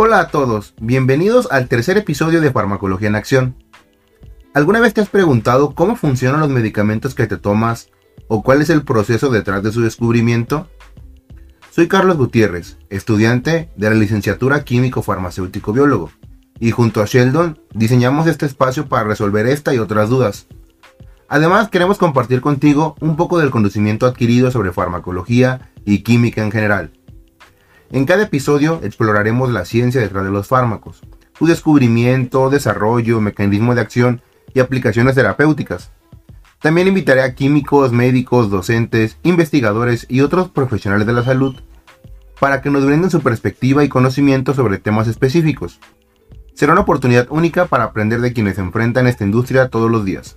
Hola a todos, bienvenidos al tercer episodio de Farmacología en Acción. ¿Alguna vez te has preguntado cómo funcionan los medicamentos que te tomas o cuál es el proceso detrás de su descubrimiento? Soy Carlos Gutiérrez, estudiante de la licenciatura Químico Farmacéutico Biólogo, y junto a Sheldon diseñamos este espacio para resolver esta y otras dudas. Además, queremos compartir contigo un poco del conocimiento adquirido sobre farmacología y química en general. En cada episodio exploraremos la ciencia detrás de los fármacos, su descubrimiento, desarrollo, mecanismo de acción y aplicaciones terapéuticas. También invitaré a químicos, médicos, docentes, investigadores y otros profesionales de la salud para que nos brinden su perspectiva y conocimiento sobre temas específicos. Será una oportunidad única para aprender de quienes se enfrentan esta industria todos los días.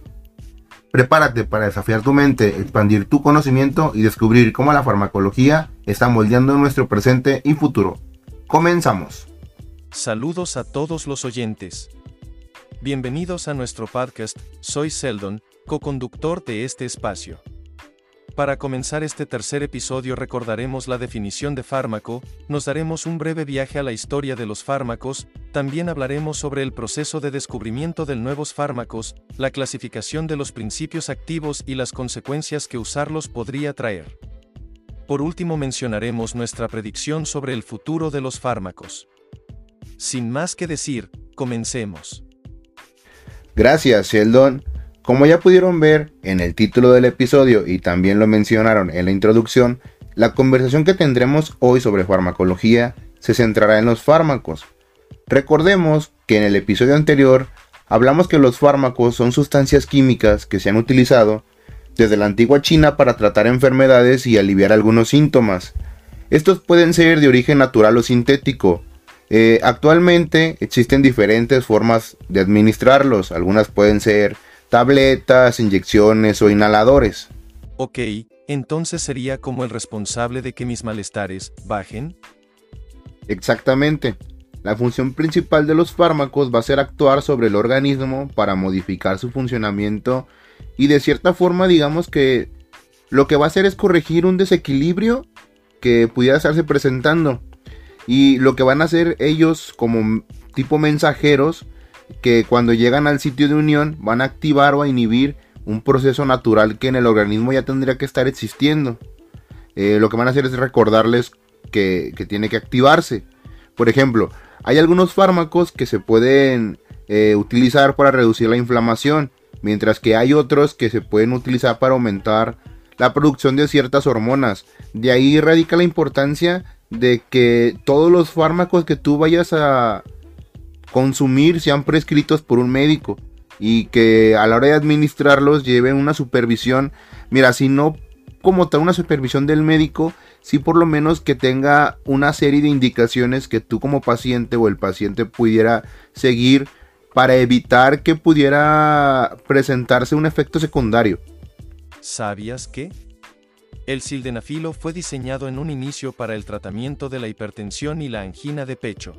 Prepárate para desafiar tu mente, expandir tu conocimiento y descubrir cómo la farmacología está moldeando nuestro presente y futuro. Comenzamos. Saludos a todos los oyentes. Bienvenidos a nuestro podcast, soy Seldon, co-conductor de este espacio. Para comenzar este tercer episodio recordaremos la definición de fármaco, nos daremos un breve viaje a la historia de los fármacos, también hablaremos sobre el proceso de descubrimiento de nuevos fármacos, la clasificación de los principios activos y las consecuencias que usarlos podría traer. Por último mencionaremos nuestra predicción sobre el futuro de los fármacos. Sin más que decir, comencemos. Gracias, Sheldon. Como ya pudieron ver en el título del episodio y también lo mencionaron en la introducción, la conversación que tendremos hoy sobre farmacología se centrará en los fármacos. Recordemos que en el episodio anterior hablamos que los fármacos son sustancias químicas que se han utilizado desde la antigua China para tratar enfermedades y aliviar algunos síntomas. Estos pueden ser de origen natural o sintético. Eh, actualmente existen diferentes formas de administrarlos. Algunas pueden ser tabletas, inyecciones o inhaladores. Ok, entonces sería como el responsable de que mis malestares bajen. Exactamente. La función principal de los fármacos va a ser actuar sobre el organismo para modificar su funcionamiento y de cierta forma digamos que lo que va a hacer es corregir un desequilibrio que pudiera estarse presentando. Y lo que van a hacer ellos como tipo mensajeros que cuando llegan al sitio de unión van a activar o a inhibir un proceso natural que en el organismo ya tendría que estar existiendo. Eh, lo que van a hacer es recordarles que, tiene que activarse. Por ejemplo, hay algunos fármacos que se pueden eh, utilizar para reducir la inflamación, mientras que hay otros que se pueden utilizar para aumentar la producción de ciertas hormonas. De ahí radica la importancia de que todos los fármacos que tú vayas a, consumir sean prescritos por un médico y que a la hora de administrarlos lleven una supervisión. Mira, si no como tal una supervisión del médico, sí por lo menos que tenga una serie de indicaciones que tú como paciente o el paciente pudiera seguir para evitar que pudiera presentarse un efecto secundario. ¿Sabías que? El sildenafilo fue diseñado en un inicio para el tratamiento de la hipertensión y la angina de pecho.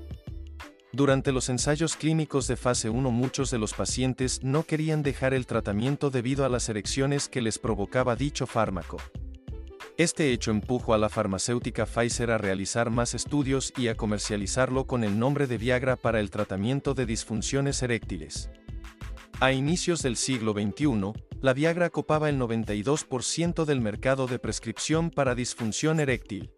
Durante los ensayos clínicos de fase 1 muchos de los pacientes no querían dejar el tratamiento debido a las erecciones que les provocaba dicho fármaco. Este hecho empujó a la farmacéutica Pfizer a realizar más estudios y a comercializarlo con el nombre de Viagra para el tratamiento de disfunciones eréctiles. A inicios del siglo XXI, la Viagra copaba el 92% del mercado de prescripción para disfunción eréctil.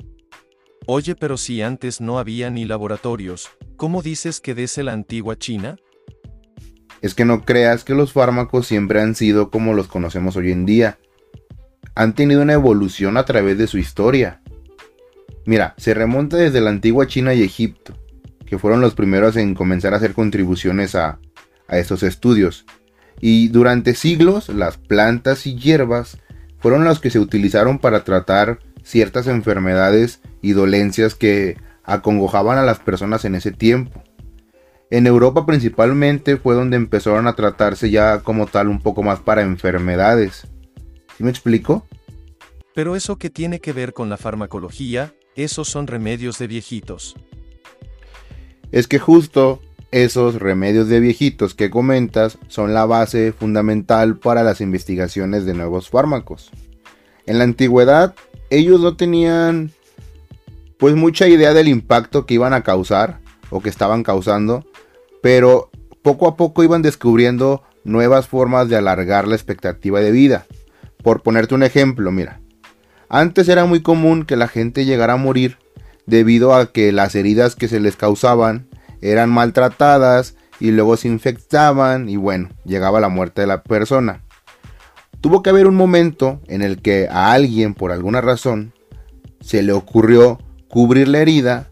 Oye, pero si antes no había ni laboratorios, ¿cómo dices que desde la antigua China? Es que no creas que los fármacos siempre han sido como los conocemos hoy en día. Han tenido una evolución a través de su historia. Mira, se remonta desde la antigua China y Egipto, que fueron los primeros en comenzar a hacer contribuciones a, a estos estudios. Y durante siglos las plantas y hierbas fueron las que se utilizaron para tratar ciertas enfermedades y dolencias que acongojaban a las personas en ese tiempo. En Europa principalmente fue donde empezaron a tratarse ya como tal un poco más para enfermedades. ¿Sí me explico? Pero eso que tiene que ver con la farmacología, esos son remedios de viejitos. Es que justo esos remedios de viejitos que comentas son la base fundamental para las investigaciones de nuevos fármacos. En la antigüedad ellos no tenían pues mucha idea del impacto que iban a causar o que estaban causando, pero poco a poco iban descubriendo nuevas formas de alargar la expectativa de vida. Por ponerte un ejemplo, mira, antes era muy común que la gente llegara a morir debido a que las heridas que se les causaban eran maltratadas y luego se infectaban y bueno, llegaba la muerte de la persona. Tuvo que haber un momento en el que a alguien, por alguna razón, se le ocurrió cubrir la herida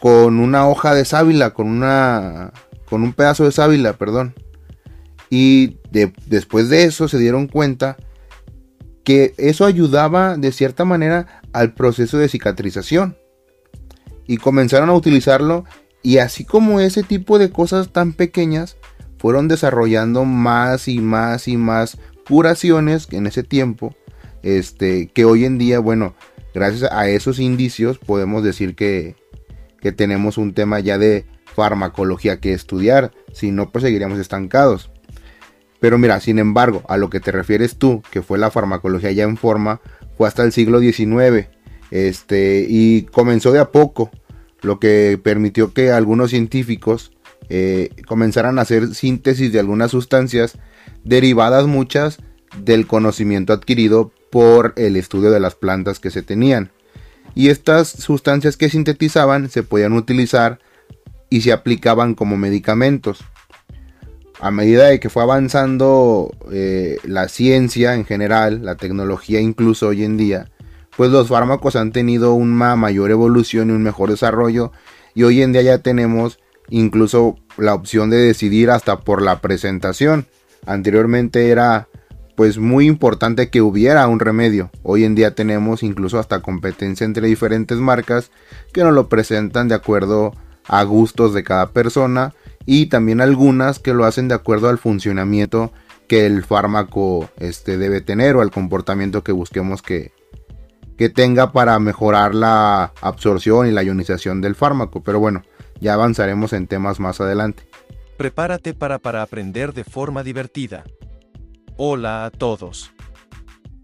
con una hoja de sábila, con una con un pedazo de sábila, perdón. Y después de eso se dieron cuenta que eso ayudaba de cierta manera al proceso de cicatrización. Y comenzaron a utilizarlo y así como ese tipo de cosas tan pequeñas fueron desarrollando más y más y más curaciones en ese tiempo, este, que hoy en día, bueno, gracias a esos indicios podemos decir que, que tenemos un tema ya de farmacología que estudiar, si no pues seguiríamos estancados. Pero mira, sin embargo, a lo que te refieres tú, que fue la farmacología ya en forma, fue hasta el siglo XIX, este, y comenzó de a poco, lo que permitió que algunos científicos eh, comenzaran a hacer síntesis de algunas sustancias derivadas muchas del conocimiento adquirido por el estudio de las plantas que se tenían. Y estas sustancias que sintetizaban se podían utilizar y se aplicaban como medicamentos. A medida de que fue avanzando eh, la ciencia en general, la tecnología incluso hoy en día, pues los fármacos han tenido una mayor evolución y un mejor desarrollo y hoy en día ya tenemos incluso la opción de decidir hasta por la presentación. Anteriormente era pues muy importante que hubiera un remedio. Hoy en día tenemos incluso hasta competencia entre diferentes marcas que nos lo presentan de acuerdo a gustos de cada persona y también algunas que lo hacen de acuerdo al funcionamiento que el fármaco este, debe tener o al comportamiento que busquemos que, que tenga para mejorar la absorción y la ionización del fármaco. Pero bueno, ya avanzaremos en temas más adelante. Prepárate para, para aprender de forma divertida. Hola a todos.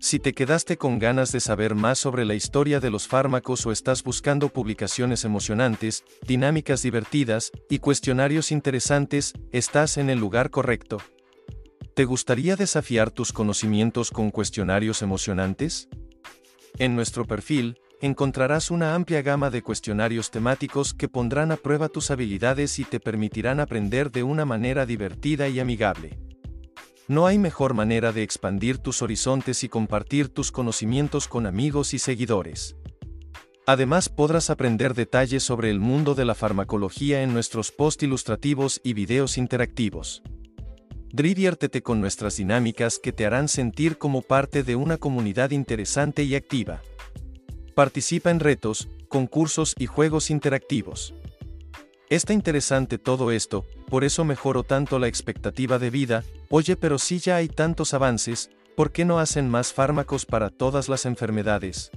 Si te quedaste con ganas de saber más sobre la historia de los fármacos o estás buscando publicaciones emocionantes, dinámicas divertidas y cuestionarios interesantes, estás en el lugar correcto. ¿Te gustaría desafiar tus conocimientos con cuestionarios emocionantes? En nuestro perfil, encontrarás una amplia gama de cuestionarios temáticos que pondrán a prueba tus habilidades y te permitirán aprender de una manera divertida y amigable. No hay mejor manera de expandir tus horizontes y compartir tus conocimientos con amigos y seguidores. Además podrás aprender detalles sobre el mundo de la farmacología en nuestros post ilustrativos y videos interactivos. Diviértete con nuestras dinámicas que te harán sentir como parte de una comunidad interesante y activa. Participa en retos, concursos y juegos interactivos. Está interesante todo esto, por eso mejoró tanto la expectativa de vida, oye pero si ya hay tantos avances, ¿por qué no hacen más fármacos para todas las enfermedades?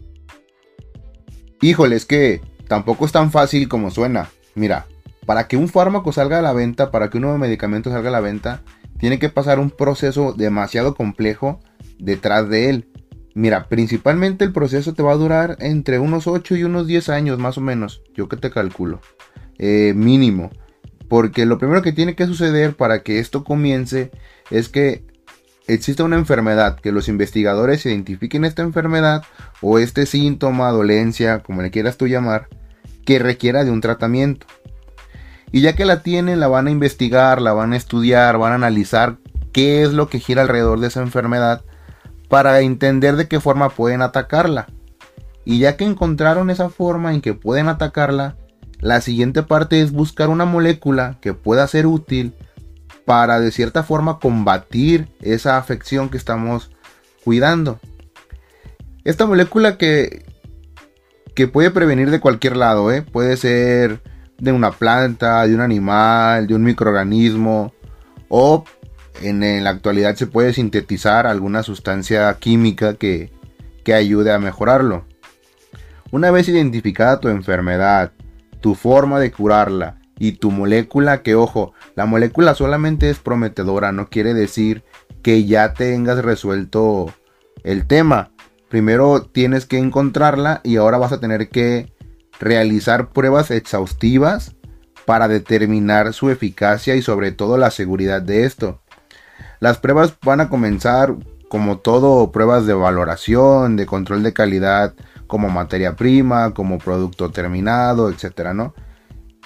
Híjole, es que tampoco es tan fácil como suena. Mira, para que un fármaco salga a la venta, para que un nuevo medicamento salga a la venta, tiene que pasar un proceso demasiado complejo detrás de él. Mira, principalmente el proceso te va a durar entre unos 8 y unos 10 años más o menos, yo que te calculo, eh, mínimo. Porque lo primero que tiene que suceder para que esto comience es que exista una enfermedad, que los investigadores identifiquen esta enfermedad o este síntoma, dolencia, como le quieras tú llamar, que requiera de un tratamiento. Y ya que la tienen, la van a investigar, la van a estudiar, van a analizar qué es lo que gira alrededor de esa enfermedad para entender de qué forma pueden atacarla. Y ya que encontraron esa forma en que pueden atacarla, la siguiente parte es buscar una molécula que pueda ser útil para de cierta forma combatir esa afección que estamos cuidando. Esta molécula que, que puede prevenir de cualquier lado, ¿eh? puede ser de una planta, de un animal, de un microorganismo o en, la actualidad se puede sintetizar alguna sustancia química que, que ayude a mejorarlo. Una vez identificada tu enfermedad, tu forma de curarla y tu molécula, que ojo, la molécula solamente es prometedora, no quiere decir que ya tengas resuelto el tema. Primero tienes que encontrarla y ahora vas a tener que realizar pruebas exhaustivas para determinar su eficacia y sobre todo la seguridad de esto. Las pruebas van a comenzar como todo pruebas de valoración, de control de calidad, como materia prima, como producto terminado, etcétera, ¿no?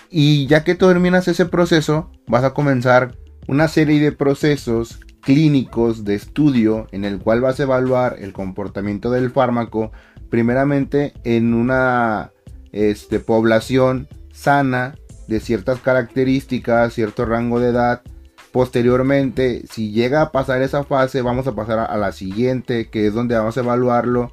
Y ya que terminas ese proceso, vas a comenzar una serie de procesos clínicos de estudio en el cual vas a evaluar el comportamiento del fármaco primeramente en una este, población sana de ciertas características, cierto rango de edad. Posteriormente, si llega a pasar esa fase, vamos a pasar a la siguiente, que es donde vamos a evaluarlo.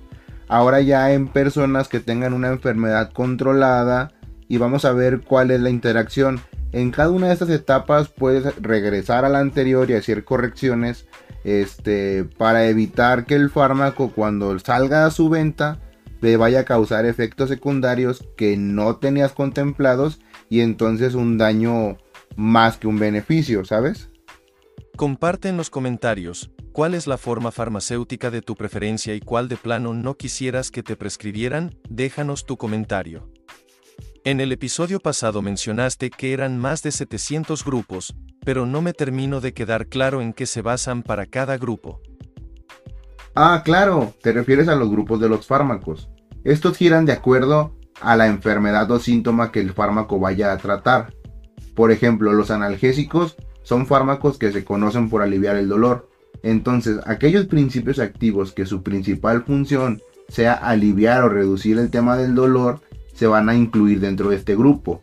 Ahora ya en personas que tengan una enfermedad controlada y vamos a ver cuál es la interacción. En cada una de estas etapas puedes regresar a la anterior y hacer correcciones este, para evitar que el fármaco cuando salga a su venta te vaya a causar efectos secundarios que no tenías contemplados y entonces un daño más que un beneficio, ¿sabes? Comparte en los comentarios cuál es la forma farmacéutica de tu preferencia y cuál de plano no quisieras que te prescribieran, déjanos tu comentario. En el episodio pasado mencionaste que eran más de 700 grupos, pero no me termino de quedar claro en qué se basan para cada grupo. Ah, claro, te refieres a los grupos de los fármacos. Estos giran de acuerdo a la enfermedad o síntoma que el fármaco vaya a tratar. Por ejemplo, los analgésicos son fármacos que se conocen por aliviar el dolor. Entonces, aquellos principios activos que su principal función sea aliviar o reducir el tema del dolor se van a incluir dentro de este grupo.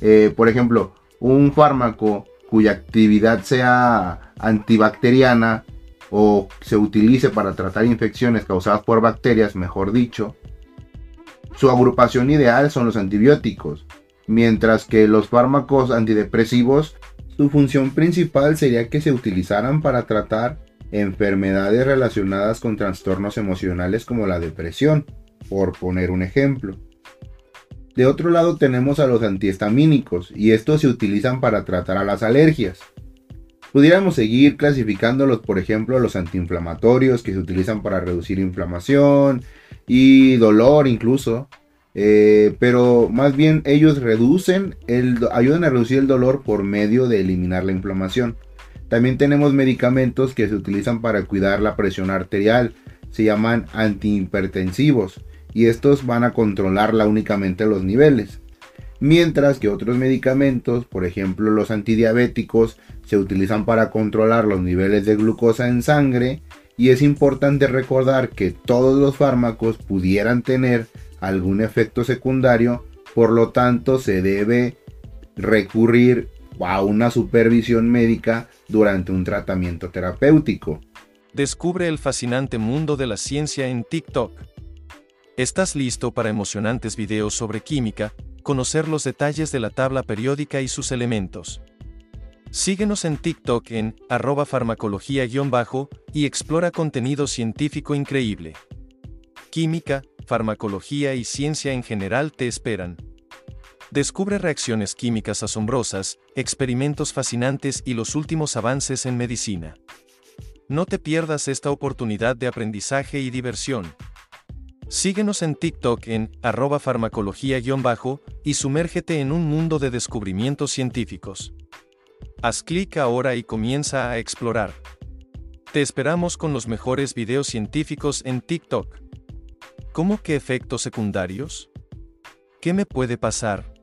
Eh, por ejemplo, un fármaco cuya actividad sea antibacteriana o se utilice para tratar infecciones causadas por bacterias, mejor dicho, su agrupación ideal son los antibióticos, mientras que los fármacos antidepresivos, su función principal sería que se utilizaran para tratar enfermedades relacionadas con trastornos emocionales como la depresión, por poner un ejemplo. De otro lado tenemos a los antihistamínicos y estos se utilizan para tratar a las alergias. Pudiéramos seguir clasificándolos, por ejemplo, los antiinflamatorios que se utilizan para reducir inflamación y dolor incluso. Eh, pero más bien ellos reducen el, ayudan a reducir el dolor por medio de eliminar la inflamación. También tenemos medicamentos que se utilizan para cuidar la presión arterial, se llaman antihipertensivos y estos van a controlarla únicamente los niveles. Mientras que otros medicamentos, por ejemplo los antidiabéticos, se utilizan para controlar los niveles de glucosa en sangre y es importante recordar que todos los fármacos pudieran tener algún efecto secundario, por lo tanto se debe recurrir a una supervisión médica durante un tratamiento terapéutico. Descubre el fascinante mundo de la ciencia en TikTok. ¿Estás listo para emocionantes videos sobre química, conocer los detalles de la tabla periódica y sus elementos? Síguenos en TikTok en arroba farmacología-bajo y explora contenido científico increíble. Química, farmacología y ciencia en general te esperan. Descubre reacciones químicas asombrosas, experimentos fascinantes y los últimos avances en medicina. No te pierdas esta oportunidad de aprendizaje y diversión. Síguenos en TikTok en arroba farmacología-bajo y sumérgete en un mundo de descubrimientos científicos. Haz clic ahora y comienza a explorar. Te esperamos con los mejores videos científicos en TikTok. ¿Cómo que efectos secundarios? ¿Qué me puede pasar?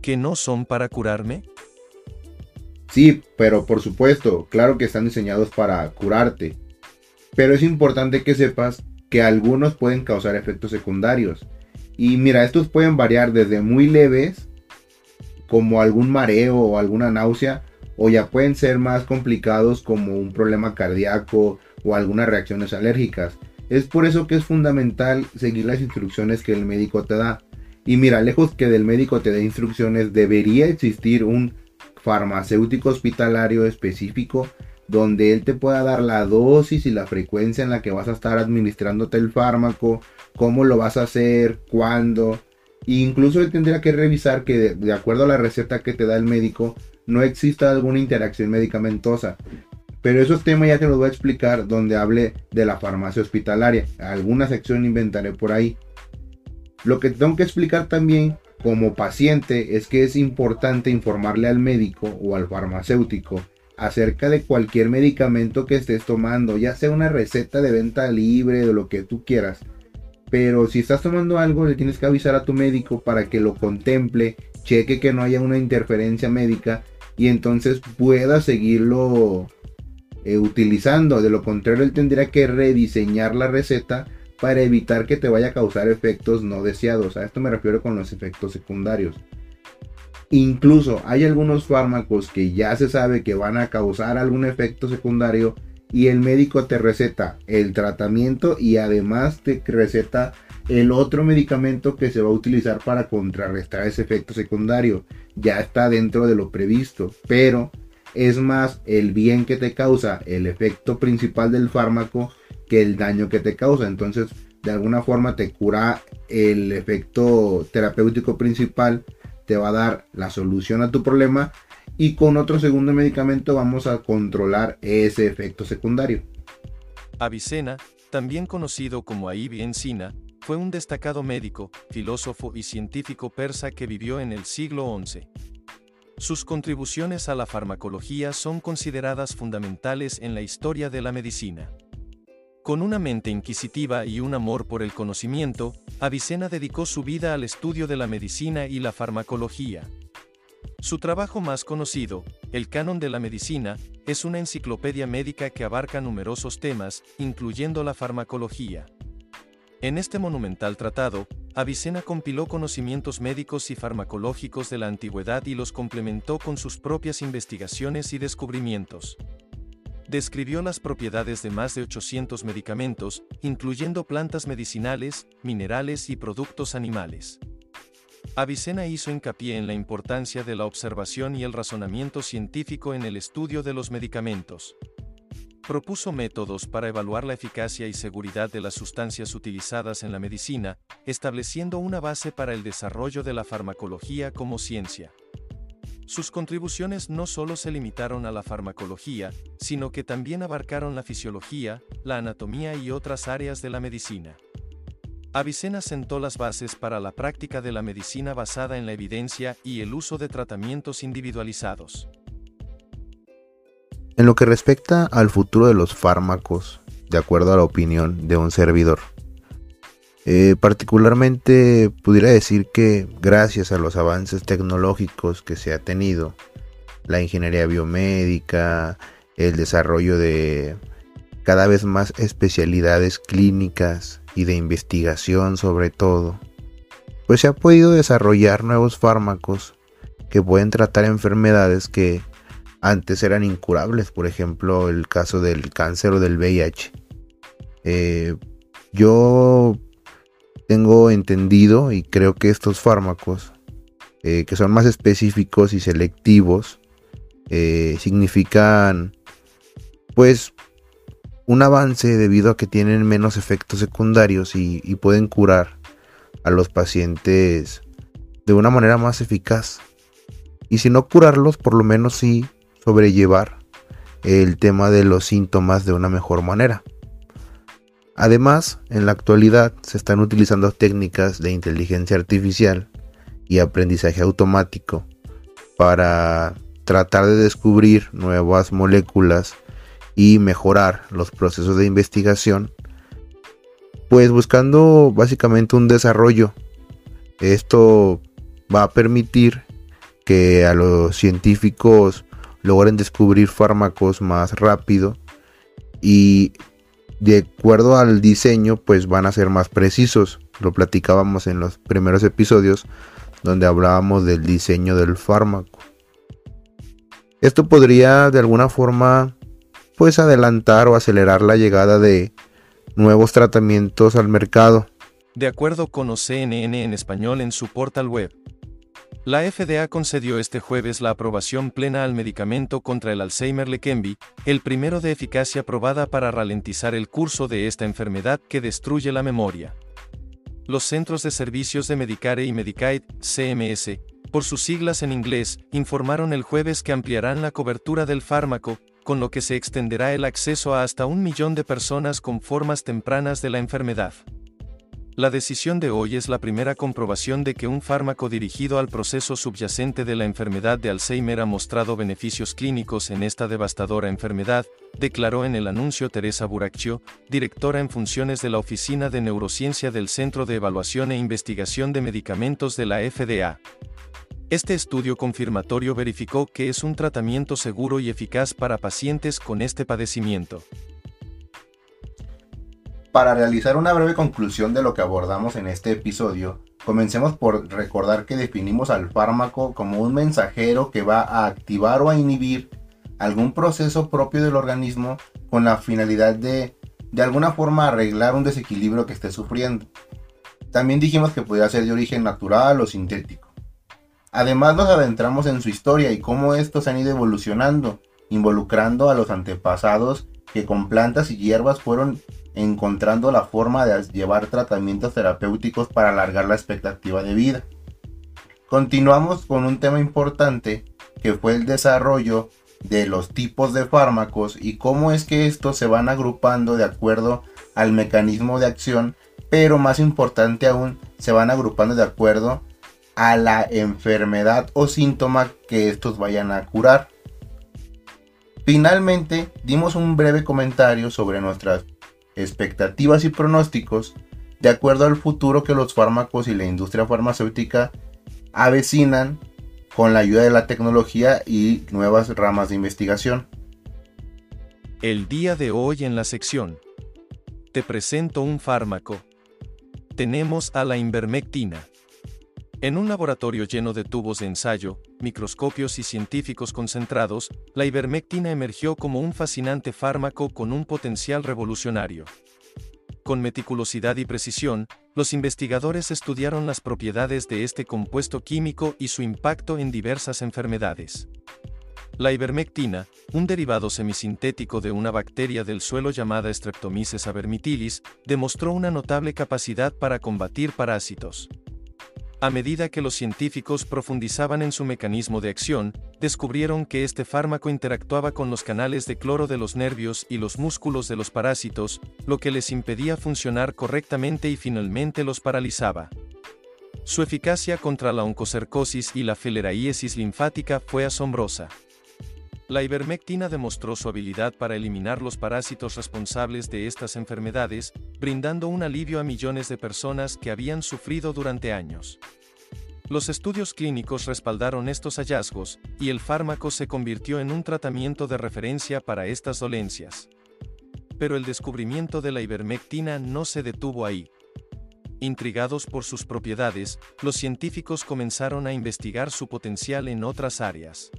¿Que no son para curarme? Sí, pero por supuesto, claro que están diseñados para curarte. Pero es importante que sepas que algunos pueden causar efectos secundarios. Y mira, estos pueden variar desde muy leves, como algún mareo o alguna náusea, o ya pueden ser más complicados como un problema cardíaco o algunas reacciones alérgicas. Es por eso que es fundamental seguir las instrucciones que el médico te da. Y mira, lejos que del médico te dé instrucciones, debería existir un farmacéutico hospitalario específico donde él te pueda dar la dosis y la frecuencia en la que vas a estar administrándote el fármaco, cómo lo vas a hacer, cuándo. E incluso él tendría que revisar que de, acuerdo a la receta que te da el médico no exista alguna interacción medicamentosa. Pero esos temas ya te los voy a explicar donde hable de la farmacia hospitalaria. Alguna sección inventaré por ahí. Lo que tengo que explicar también como paciente es que es importante informarle al médico o al farmacéutico acerca de cualquier medicamento que estés tomando, ya sea una receta de venta libre, de lo que tú quieras. Pero si estás tomando algo, le tienes que avisar a tu médico para que lo contemple, cheque que no haya una interferencia médica y entonces pueda seguirlo eh, utilizando. De lo contrario, él tendría que rediseñar la receta para evitar que te vaya a causar efectos no deseados. A esto me refiero con los efectos secundarios. Incluso hay algunos fármacos que ya se sabe que van a causar algún efecto secundario y el médico te receta el tratamiento y además te receta el otro medicamento que se va a utilizar para contrarrestar ese efecto secundario. Ya está dentro de lo previsto, pero es más el bien que te causa el efecto principal del fármaco que el daño que te causa. Entonces, de alguna forma te cura el efecto terapéutico principal, te va a dar la solución a tu problema y con otro segundo medicamento vamos a controlar ese efecto secundario. Avicena, también conocido como Aib Encina, fue un destacado médico, filósofo y científico persa que vivió en el siglo XI. Sus contribuciones a la farmacología son consideradas fundamentales en la historia de la medicina. Con una mente inquisitiva y un amor por el conocimiento, Avicena dedicó su vida al estudio de la medicina y la farmacología. Su trabajo más conocido, El Canon de la Medicina, es una enciclopedia médica que abarca numerosos temas, incluyendo la farmacología. En este monumental tratado, Avicena compiló conocimientos médicos y farmacológicos de la antigüedad y los complementó con sus propias investigaciones y descubrimientos describió las propiedades de más de 800 medicamentos, incluyendo plantas medicinales, minerales y productos animales. Avicena hizo hincapié en la importancia de la observación y el razonamiento científico en el estudio de los medicamentos. Propuso métodos para evaluar la eficacia y seguridad de las sustancias utilizadas en la medicina, estableciendo una base para el desarrollo de la farmacología como ciencia. Sus contribuciones no solo se limitaron a la farmacología, sino que también abarcaron la fisiología, la anatomía y otras áreas de la medicina. Avicena sentó las bases para la práctica de la medicina basada en la evidencia y el uso de tratamientos individualizados. En lo que respecta al futuro de los fármacos, de acuerdo a la opinión de un servidor, eh, particularmente pudiera decir que gracias a los avances tecnológicos que se ha tenido, la ingeniería biomédica, el desarrollo de cada vez más especialidades clínicas y de investigación sobre todo, pues se ha podido desarrollar nuevos fármacos que pueden tratar enfermedades que antes eran incurables, por ejemplo el caso del cáncer o del VIH. Eh, yo tengo entendido y creo que estos fármacos, eh, que son más específicos y selectivos, eh, significan pues un avance debido a que tienen menos efectos secundarios y, y pueden curar a los pacientes de una manera más eficaz. Y si no curarlos, por lo menos sí sobrellevar el tema de los síntomas de una mejor manera. Además, en la actualidad se están utilizando técnicas de inteligencia artificial y aprendizaje automático para tratar de descubrir nuevas moléculas y mejorar los procesos de investigación, pues buscando básicamente un desarrollo. Esto va a permitir que a los científicos logren descubrir fármacos más rápido y de acuerdo al diseño, pues van a ser más precisos. Lo platicábamos en los primeros episodios donde hablábamos del diseño del fármaco. Esto podría de alguna forma pues adelantar o acelerar la llegada de nuevos tratamientos al mercado. De acuerdo con OCNN en español en su portal web, la FDA concedió este jueves la aprobación plena al medicamento contra el Alzheimer Leqembi, el primero de eficacia probada para ralentizar el curso de esta enfermedad que destruye la memoria. Los Centros de Servicios de Medicare y Medicaid, CMS, por sus siglas en inglés, informaron el jueves que ampliarán la cobertura del fármaco, con lo que se extenderá el acceso a hasta un millón de personas con formas tempranas de la enfermedad. La decisión de hoy es la primera comprobación de que un fármaco dirigido al proceso subyacente de la enfermedad de Alzheimer ha mostrado beneficios clínicos en esta devastadora enfermedad, declaró en el anuncio Teresa Buracchio, directora en funciones de la Oficina de Neurociencia del Centro de Evaluación e Investigación de Medicamentos de la FDA. Este estudio confirmatorio verificó que es un tratamiento seguro y eficaz para pacientes con este padecimiento. Para realizar una breve conclusión de lo que abordamos en este episodio, comencemos por recordar que definimos al fármaco como un mensajero que va a activar o a inhibir algún proceso propio del organismo con la finalidad de de alguna forma arreglar un desequilibrio que esté sufriendo. También dijimos que podía ser de origen natural o sintético. Además nos adentramos en su historia y cómo estos han ido evolucionando, involucrando a los antepasados que con plantas y hierbas fueron encontrando la forma de llevar tratamientos terapéuticos para alargar la expectativa de vida. Continuamos con un tema importante que fue el desarrollo de los tipos de fármacos y cómo es que estos se van agrupando de acuerdo al mecanismo de acción, pero más importante aún, se van agrupando de acuerdo a la enfermedad o síntoma que estos vayan a curar. Finalmente, dimos un breve comentario sobre nuestras expectativas y pronósticos de acuerdo al futuro que los fármacos y la industria farmacéutica avecinan con la ayuda de la tecnología y nuevas ramas de investigación. El día de hoy en la sección Te presento un fármaco. Tenemos a la invermectina. En un laboratorio lleno de tubos de ensayo, microscopios y científicos concentrados, la ivermectina emergió como un fascinante fármaco con un potencial revolucionario. Con meticulosidad y precisión, los investigadores estudiaron las propiedades de este compuesto químico y su impacto en diversas enfermedades. La ivermectina, un derivado semisintético de una bacteria del suelo llamada Streptomyces avermitilis, demostró una notable capacidad para combatir parásitos. A medida que los científicos profundizaban en su mecanismo de acción, descubrieron que este fármaco interactuaba con los canales de cloro de los nervios y los músculos de los parásitos, lo que les impedía funcionar correctamente y finalmente los paralizaba. Su eficacia contra la oncocercosis y la fileraíesis linfática fue asombrosa. La ivermectina demostró su habilidad para eliminar los parásitos responsables de estas enfermedades, brindando un alivio a millones de personas que habían sufrido durante años. Los estudios clínicos respaldaron estos hallazgos, y el fármaco se convirtió en un tratamiento de referencia para estas dolencias. Pero el descubrimiento de la ivermectina no se detuvo ahí. Intrigados por sus propiedades, los científicos comenzaron a investigar su potencial en otras áreas.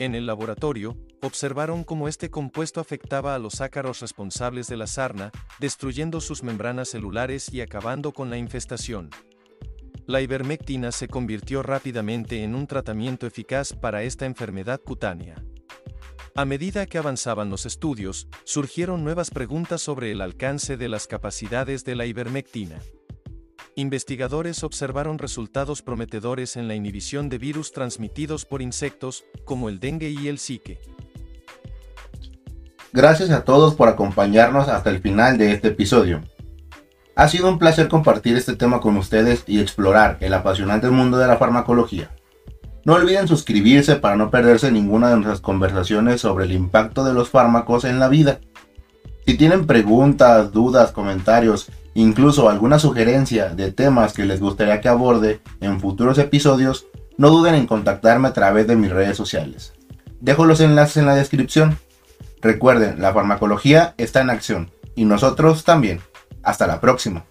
En el laboratorio, observaron cómo este compuesto afectaba a los ácaros responsables de la sarna, destruyendo sus membranas celulares y acabando con la infestación. La ivermectina se convirtió rápidamente en un tratamiento eficaz para esta enfermedad cutánea. A medida que avanzaban los estudios, surgieron nuevas preguntas sobre el alcance de las capacidades de la ivermectina investigadores observaron resultados prometedores en la inhibición de virus transmitidos por insectos, como el dengue y el zika. Gracias a todos por acompañarnos hasta el final de este episodio. Ha sido un placer compartir este tema con ustedes y explorar el apasionante mundo de la farmacología. No olviden suscribirse para no perderse ninguna de nuestras conversaciones sobre el impacto de los fármacos en la vida. Si tienen preguntas, dudas, comentarios incluso alguna sugerencia de temas que les gustaría que aborde en futuros episodios, no duden en contactarme a través de mis redes sociales. Dejo los enlaces en la descripción. Recuerden, la farmacología está en acción y nosotros también. Hasta la próxima.